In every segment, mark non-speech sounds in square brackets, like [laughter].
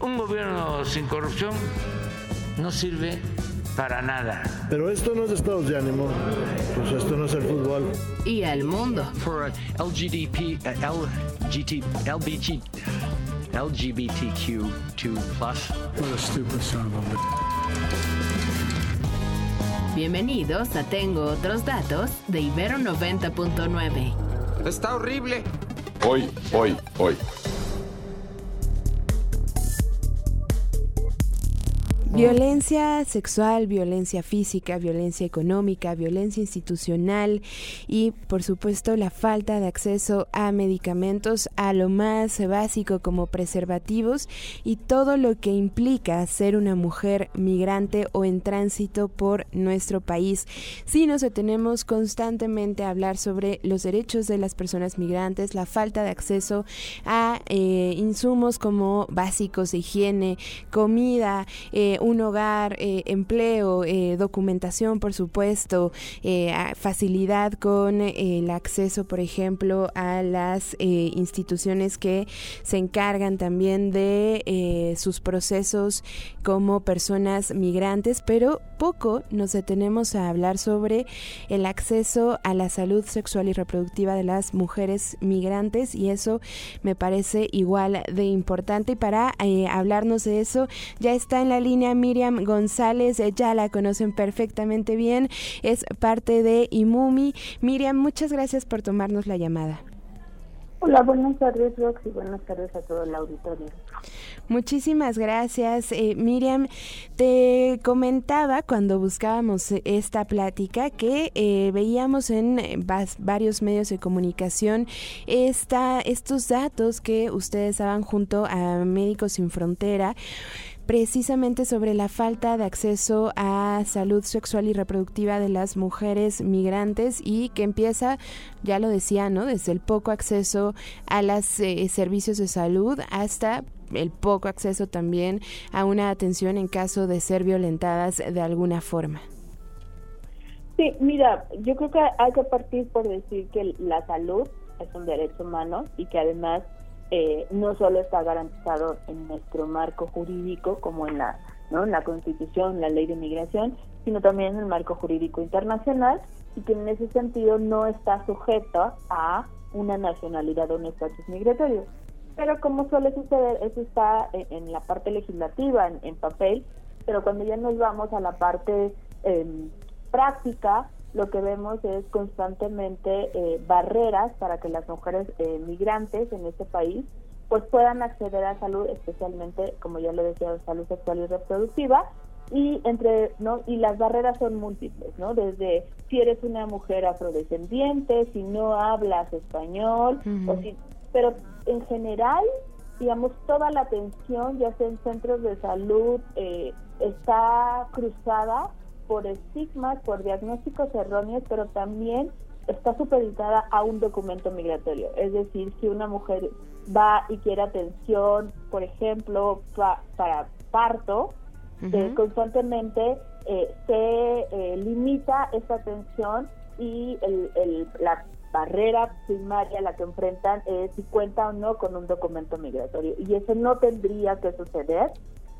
Un gobierno sin corrupción no sirve para nada. Pero esto no es estados de ánimo, pues esto no es el fútbol. Y al mundo. For LGDP, uh, LGT, LBG, LGBTQ2+. What a stupid son of a Bienvenidos a Tengo Otros Datos de Ibero 90.9. Está horrible. Hoy, hoy, hoy. Violencia sexual, violencia física, violencia económica, violencia institucional y por supuesto la falta de acceso a medicamentos, a lo más básico como preservativos y todo lo que implica ser una mujer migrante o en tránsito por nuestro país. Si nos detenemos constantemente a hablar sobre los derechos de las personas migrantes, la falta de acceso a eh, insumos como básicos de higiene, comida, eh, un hogar, eh, empleo, eh, documentación, por supuesto, eh, facilidad con el acceso, por ejemplo, a las instituciones que se encargan también de sus procesos como personas migrantes, pero poco nos detenemos a hablar sobre el acceso a la salud sexual y reproductiva de las mujeres migrantes y eso me parece igual de importante. Y para hablarnos de eso ya está en la línea Miriam González, ya la conocen perfectamente bien, es parte de IMUMI. Miriam, muchas gracias por tomarnos la llamada. Hola, buenas tardes, Rox, y buenas tardes a todo el auditorio. Muchísimas gracias, eh, Miriam. Te comentaba cuando buscábamos esta plática que eh, veíamos en varios medios de comunicación esta, estos datos que ustedes daban junto a Médicos Sin Frontera precisamente sobre la falta de acceso a salud sexual y reproductiva de las mujeres migrantes y que empieza, ya lo decía, ¿no? Desde el poco acceso a los servicios de salud hasta el poco acceso también a una atención en caso de ser violentadas de alguna forma. Sí, mira, yo creo que hay que partir por decir que la salud es un derecho humano y que además eh, no solo está garantizado en nuestro marco jurídico como en la ¿no? en la Constitución, la Ley de Migración, sino también en el marco jurídico internacional y que en ese sentido no está sujeto a una nacionalidad o un estatus migratorio. Pero como suele suceder, eso está en, la parte legislativa, en, papel, pero cuando ya nos vamos a la parte em, práctica, lo que vemos es constantemente eh, barreras para que las mujeres eh, migrantes en este país pues puedan acceder a salud, especialmente, como ya lo decía, salud sexual y reproductiva, y entre no y las barreras son múltiples no desde si eres una mujer afrodescendiente si no hablas español o si pero en general digamos toda la atención ya sea en centros de salud eh, está cruzada por estigmas, por diagnósticos erróneos, pero también está supeditada a un documento migratorio. Es decir, si una mujer va y quiere atención, por ejemplo, para parto, eh, constantemente eh, se eh, limita esa atención y la barrera primaria a la que enfrentan es si cuenta o no con un documento migratorio. Y eso no tendría que suceder.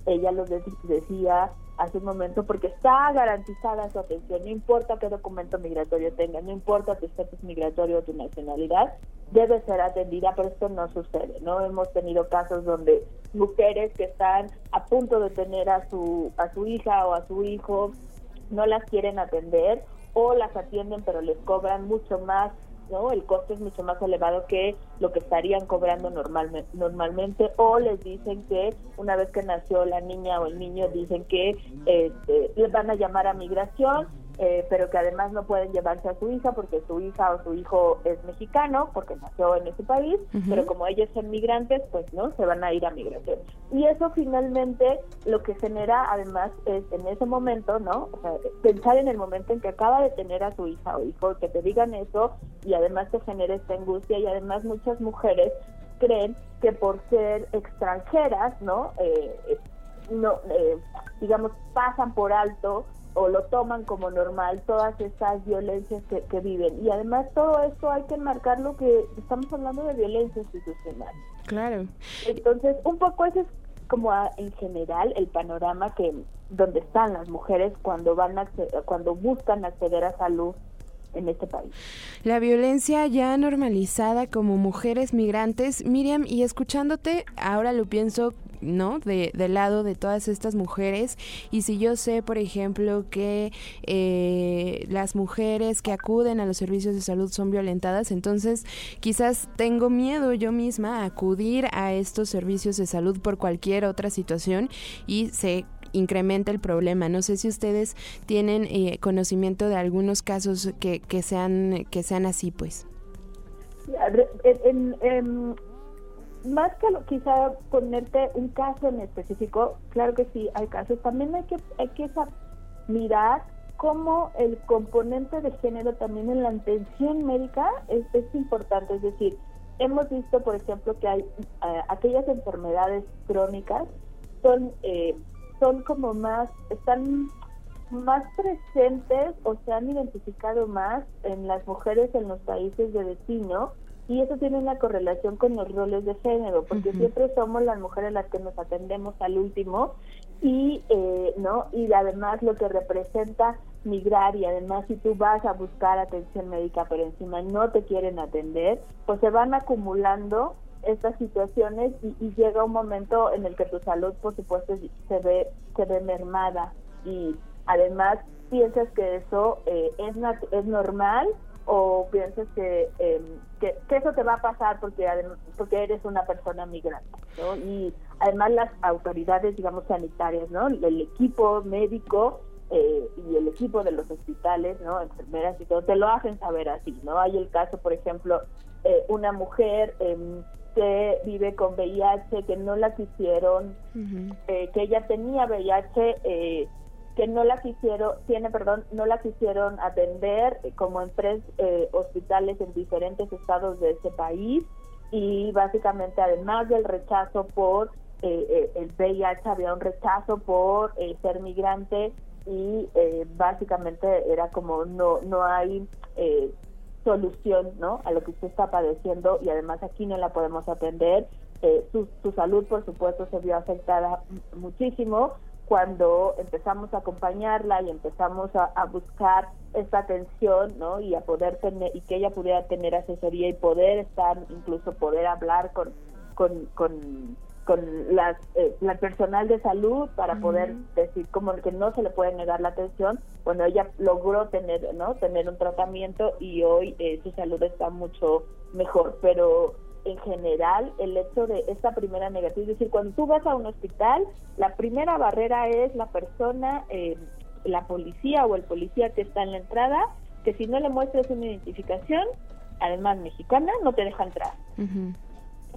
Ella lo decía hace un momento porque está garantizada su atención, no importa qué documento migratorio tenga, no importa tu estatus migratorio o tu nacionalidad, debe ser atendida, pero esto no sucede, ¿no? Hemos tenido casos donde mujeres que están a punto de tener a su, a su hija o a su hijo no las quieren atender o las atienden pero les cobran mucho más ¿no? El costo es mucho más elevado que lo que estarían cobrando normalmente, normalmente o les dicen que una vez que nació la niña o el niño dicen que este, les van a llamar a migración eh, pero que además no pueden llevarse a su hija porque su hija o su hijo es mexicano, porque nació en ese país, pero como ellos son migrantes, pues no, se van a ir a migración. Y eso finalmente lo que genera además es en ese momento, ¿no? O sea, pensar en el momento en que acaba de tener a su hija o hijo, que te digan eso y además te genera esta angustia y además muchas mujeres creen que por ser extranjeras, ¿no? Eh, no eh, digamos, pasan por alto o lo toman como normal todas esas violencias que, viven. Y además todo esto hay que marcar lo que estamos hablando de violencia institucional. Claro. Entonces, un poco ese es como en general el panorama que donde están las mujeres cuando van a, cuando buscan acceder a salud en este país. La violencia ya normalizada como mujeres migrantes, Miriam, y escuchándote, ahora lo pienso ¿no? De, del lado de todas estas mujeres. Y si yo sé, por ejemplo, que eh, las mujeres que acuden a los servicios de salud son violentadas, entonces quizás tengo miedo yo misma a acudir a estos servicios de salud por cualquier otra situación y se incrementa el problema. No sé si ustedes tienen eh, conocimiento de algunos casos que, que, sean, que sean así, pues. En, más que quizá ponerte un caso en específico, claro que sí, hay casos. También hay que, hay que mirar cómo el componente de género también en la atención médica es, es importante. Es decir, hemos visto, por ejemplo, que hay eh, aquellas enfermedades crónicas son, eh, son como más, están más presentes o se han identificado más en las mujeres en los países de destino y eso tiene una correlación con los roles de género, porque siempre somos las mujeres las que nos atendemos al último y eh, no y además lo que representa migrar y además si tú vas a buscar atención médica pero encima no te quieren atender, pues se van acumulando estas situaciones y, llega un momento en el que tu salud por supuesto se ve se ve mermada. Y además piensas que eso eh, es es normal o piensas que, que, eso te va a pasar porque porque eres una persona migrante ¿no? y además las autoridades digamos sanitarias no el equipo médico eh, y el equipo de los hospitales no enfermeras y todo te lo hacen saber así no hay el caso por ejemplo eh, una mujer em, que vive con VIH que no la quisieron eh, que ella tenía VIH que no la quisieron, tiene, perdón, no la quisieron atender como en tres eh, hospitales en diferentes estados de ese país. Y básicamente además del rechazo por eh, eh, el VIH había un rechazo por ser migrante. Y básicamente era como no no hay solución no a lo que usted está padeciendo. Y además aquí no la podemos atender. Su salud por supuesto se vio afectada muchísimo cuando empezamos a acompañarla y empezamos a, buscar esta atención, ¿no? Y a poder tener, y que ella pudiera tener asesoría y poder estar, incluso poder hablar con, con, con, con las, eh, la personal de salud para poder decir como que no se le puede negar la atención, bueno, ella logró tener, ¿no? Tener un tratamiento y hoy eh, su salud está mucho mejor, pero en general el hecho de esta primera negativa, es decir, cuando tú vas a un hospital, la primera barrera es la persona, eh, la policía o el policía que está en la entrada, que si no le muestras una identificación, además mexicana, no te deja entrar.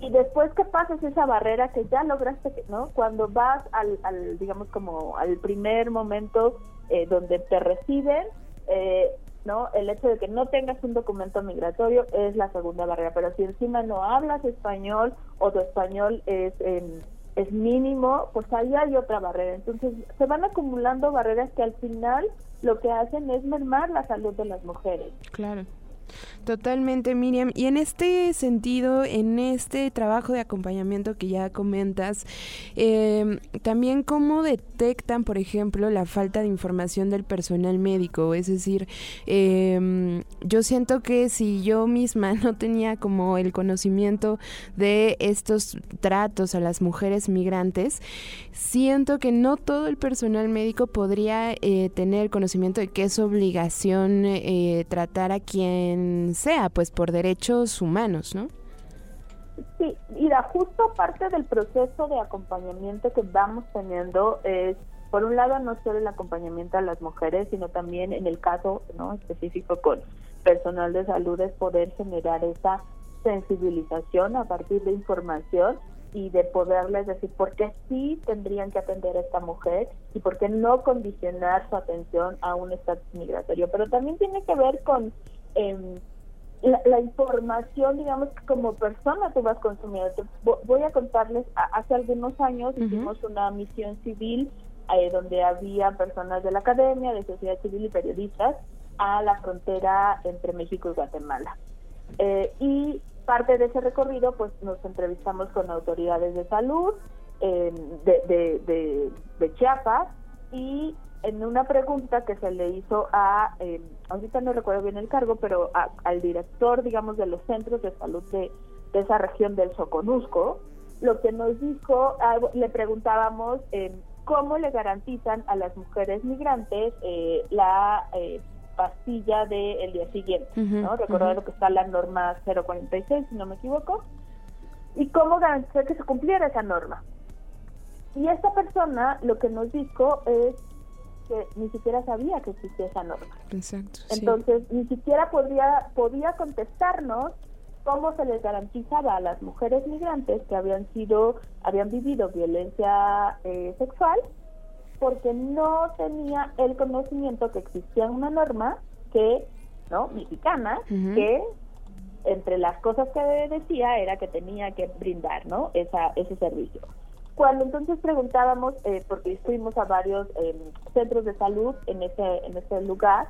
Y después que pasas esa barrera que ya lograste, ¿no? Cuando vas al, al digamos como al primer momento eh, donde te reciben, eh, ¿no? El hecho de que no tengas un documento migratorio es la segunda barrera, pero si encima no hablas español o tu español es es mínimo, pues ahí hay otra barrera. Entonces se van acumulando barreras que al final lo que hacen es mermar la salud de las mujeres. Claro. Totalmente, Miriam. Y en este sentido, en este trabajo de acompañamiento que ya comentas, em, también cómo detectan, por ejemplo, la falta de información del personal médico. Es decir, em, yo siento que si yo misma [laughs] no tenía como el conocimiento de estos tratos a las mujeres migrantes, siento que no todo el personal médico podría eh, tener conocimiento de que es obligación eh, tratar a quien sea, pues por derechos humanos, ¿no? Sí, mira, justo parte del proceso de acompañamiento que vamos teniendo es por un lado no solo el acompañamiento a las mujeres, sino también en el caso no específico con personal de salud es poder generar esa sensibilización a partir de información y de poderles decir por qué sí tendrían que atender a esta mujer y por qué no condicionar su atención a un estatus migratorio. Pero también tiene que ver con em, la, información, digamos, que como persona tú vas consumiendo. voy a contarles, hace algunos años hicimos una misión civil eh, donde había personas de la academia, de sociedad civil y periodistas a la frontera entre México y Guatemala. Eh, y parte de ese recorrido, pues nos entrevistamos con autoridades de salud de, de, de, Chiapas y en una pregunta que se le hizo a, eh, ahorita no recuerdo bien el cargo, pero al director, digamos, de los centros de salud de, de esa región del Soconusco, lo que nos dijo, le preguntábamos eh, cómo le garantizan a las mujeres migrantes eh, la eh, pastilla del día siguiente, ¿no? Recordar que está la norma 046, si no me equivoco, y cómo garantizar que se cumpliera esa norma. Y esta persona lo que nos dijo es que ni siquiera sabía que existía esa norma. Exacto. Entonces, ni siquiera podría, podía contestarnos cómo se les garantizaba a las mujeres migrantes que habían sido, habían vivido violencia eh, sexual, porque no tenía el conocimiento que existía una norma que, ¿no? Mexicana, que entre las cosas que decía era que tenía que brindar, ¿no? Esa, ese servicio. Cuando entonces preguntábamos, eh, porque fuimos a varios em, centros de salud en ese, en ese lugar,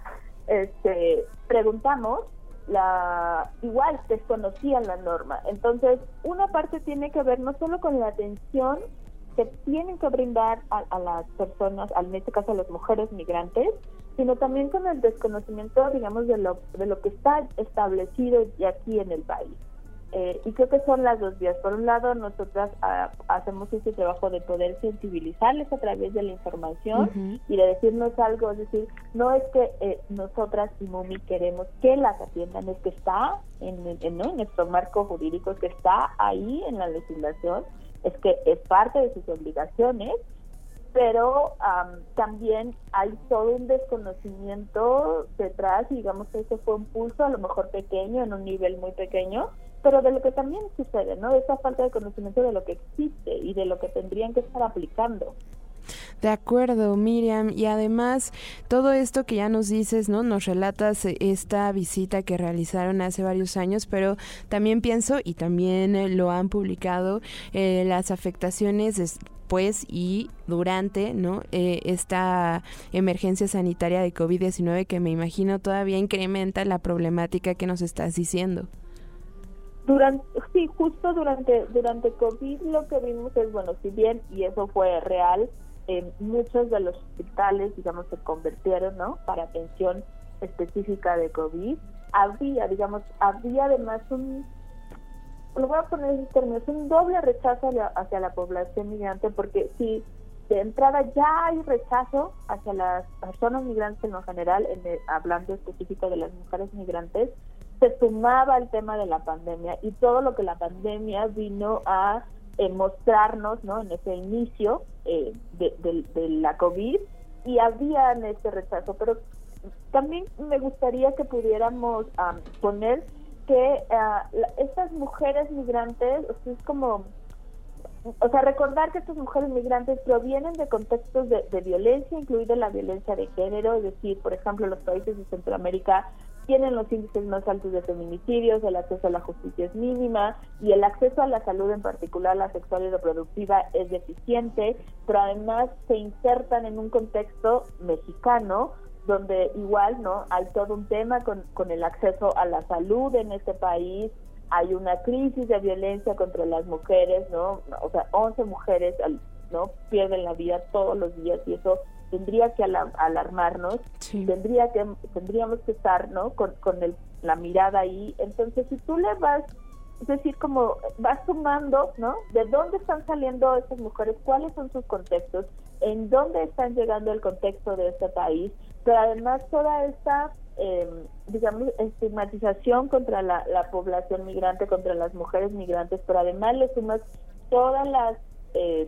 este, preguntamos la igual desconocían la norma. Entonces, una parte tiene que ver no solo con la atención que tienen que brindar a, las personas, en este caso a las mujeres migrantes, sino también con el desconocimiento, digamos, de lo, de lo que está establecido ya aquí en el país. Eh, y creo que son las dos vías. Por un lado, nosotras ah, hacemos ese trabajo de poder sensibilizarles a través de la información y de decirnos algo, es decir, no es que eh, nosotras y MUMI queremos que las atiendan, es que está en, en, nuestro marco jurídico, es que está ahí en la legislación, es que es parte de sus obligaciones, pero también hay todo un desconocimiento detrás, y digamos que ese fue un pulso a lo mejor pequeño, en un nivel muy pequeño, pero de lo que también sucede, ¿no? De esa falta de conocimiento de lo que existe y de lo que tendrían que estar aplicando. De acuerdo, Miriam. Y además, todo esto que ya nos dices, ¿no? Nos relatas esta visita que realizaron hace varios años, pero también pienso, y también eh, lo han publicado, eh, las afectaciones después y durante, ¿no? Eh, esta emergencia sanitaria de COVID-19 que me imagino todavía incrementa la problemática que nos estás diciendo. Durante, sí, justo durante, durante COVID lo que vimos es, bueno, si bien, y eso fue real, en muchos de los hospitales, digamos, se convirtieron, ¿no? Para atención específica de COVID. Había, digamos, había además un, lo voy a poner en términos, un doble rechazo hacia, la población migrante, porque si de entrada ya hay rechazo hacia las personas migrantes en lo general, en hablando específico de las mujeres migrantes, se sumaba el tema de la pandemia y todo lo que la pandemia vino a eh, mostrarnos ¿no? en ese inicio eh, de, la COVID y había este rechazo, pero también me gustaría que pudiéramos poner que ah, estas mujeres migrantes, es como o sea, recordar que estas mujeres migrantes provienen de contextos de, de, violencia, incluida la violencia de género, es decir, por ejemplo, los países de Centroamérica tienen los índices más altos de feminicidios, el acceso a la justicia es mínima y el acceso a la salud, en particular la sexual y reproductiva, es deficiente, pero además se insertan en un contexto mexicano donde igual no hay todo un tema con, con el acceso a la salud en este país, hay una crisis de violencia contra las mujeres, ¿no? O sea, 11 mujeres no pierden la vida todos los días y eso tendría que alarmarnos, tendría que tendríamos que estar, ¿no? Con, con el, la mirada ahí. Entonces, si tú le vas, es decir, como vas sumando, ¿no? De dónde están saliendo estas mujeres, cuáles son sus contextos, en dónde están llegando el contexto de este país, pero además toda esta eh, digamos, estigmatización contra la, la, población migrante, contra las mujeres migrantes, pero además le sumas todas las eh,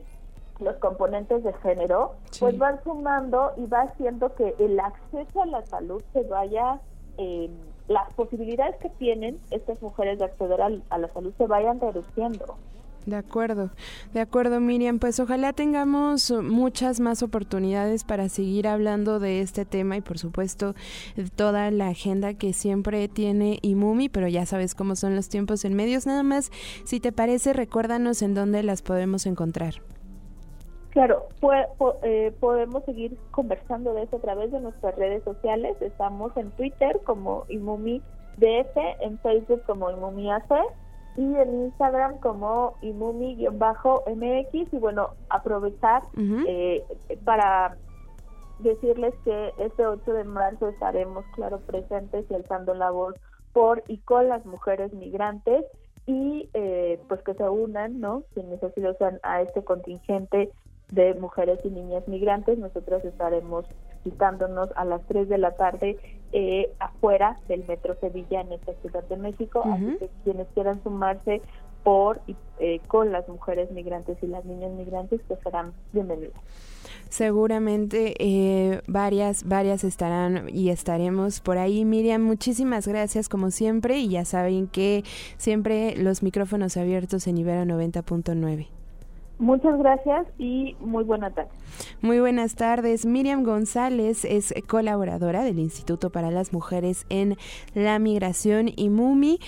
los componentes de género, pues van sumando y va haciendo que el acceso a la salud se vaya, eh, las posibilidades que tienen estas mujeres de acceder a, a la salud se vayan reduciendo. De acuerdo, de acuerdo Miriam, pues ojalá tengamos muchas más oportunidades para seguir hablando de este tema y por supuesto toda la agenda que siempre tiene Imumi, pero ya sabes cómo son los tiempos en medios, nada más, si te parece, recuérdanos en dónde las podemos encontrar. Claro, eh, podemos seguir conversando de eso a través de nuestras redes sociales. Estamos en Twitter como Imumi DF, en Facebook como Imumi AC y en Instagram como imumi-mx y bueno, aprovechar eh, para decirles que este 8 de marzo estaremos, claro, presentes y alzando la voz por y con las mujeres migrantes y eh, pues que se unan, ¿no? Quienes así lo sean a este contingente de mujeres y niñas migrantes. Nosotros estaremos citándonos a las 3 de la tarde eh, afuera del Metro Sevilla en esta Ciudad de México. Así que quienes quieran sumarse por y eh, con las mujeres migrantes y las niñas migrantes, pues serán bienvenidas. Seguramente eh, varias, varias estarán y estaremos por ahí. Miriam, muchísimas gracias como siempre y ya saben que siempre los micrófonos abiertos en Ibero 90.9. Muchas gracias y muy buena tarde. Muy buenas tardes. Miriam González es colaboradora del Instituto para las Mujeres en la Migración y MUMI.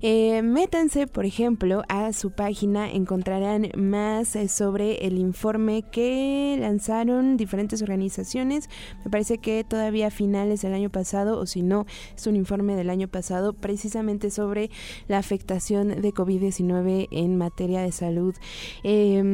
Eh, métanse, por ejemplo, a su página, encontrarán más eh, sobre el informe que lanzaron diferentes organizaciones. Me parece que todavía finales del año pasado, o si no, es un informe del año pasado, precisamente sobre la afectación de COVID-19 en materia de salud. Eh,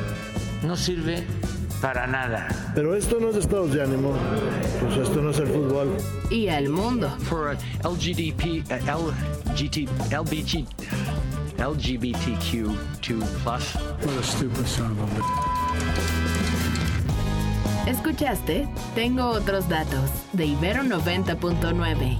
no sirve para nada. Pero esto no es estados de ánimo, pues esto no es el fútbol. Y al mundo. For LGDP, LGT, LBG, LGBTQ2 plus. What a stupid son of a ¿Escuchaste? Tengo otros datos de Ibero 90.9.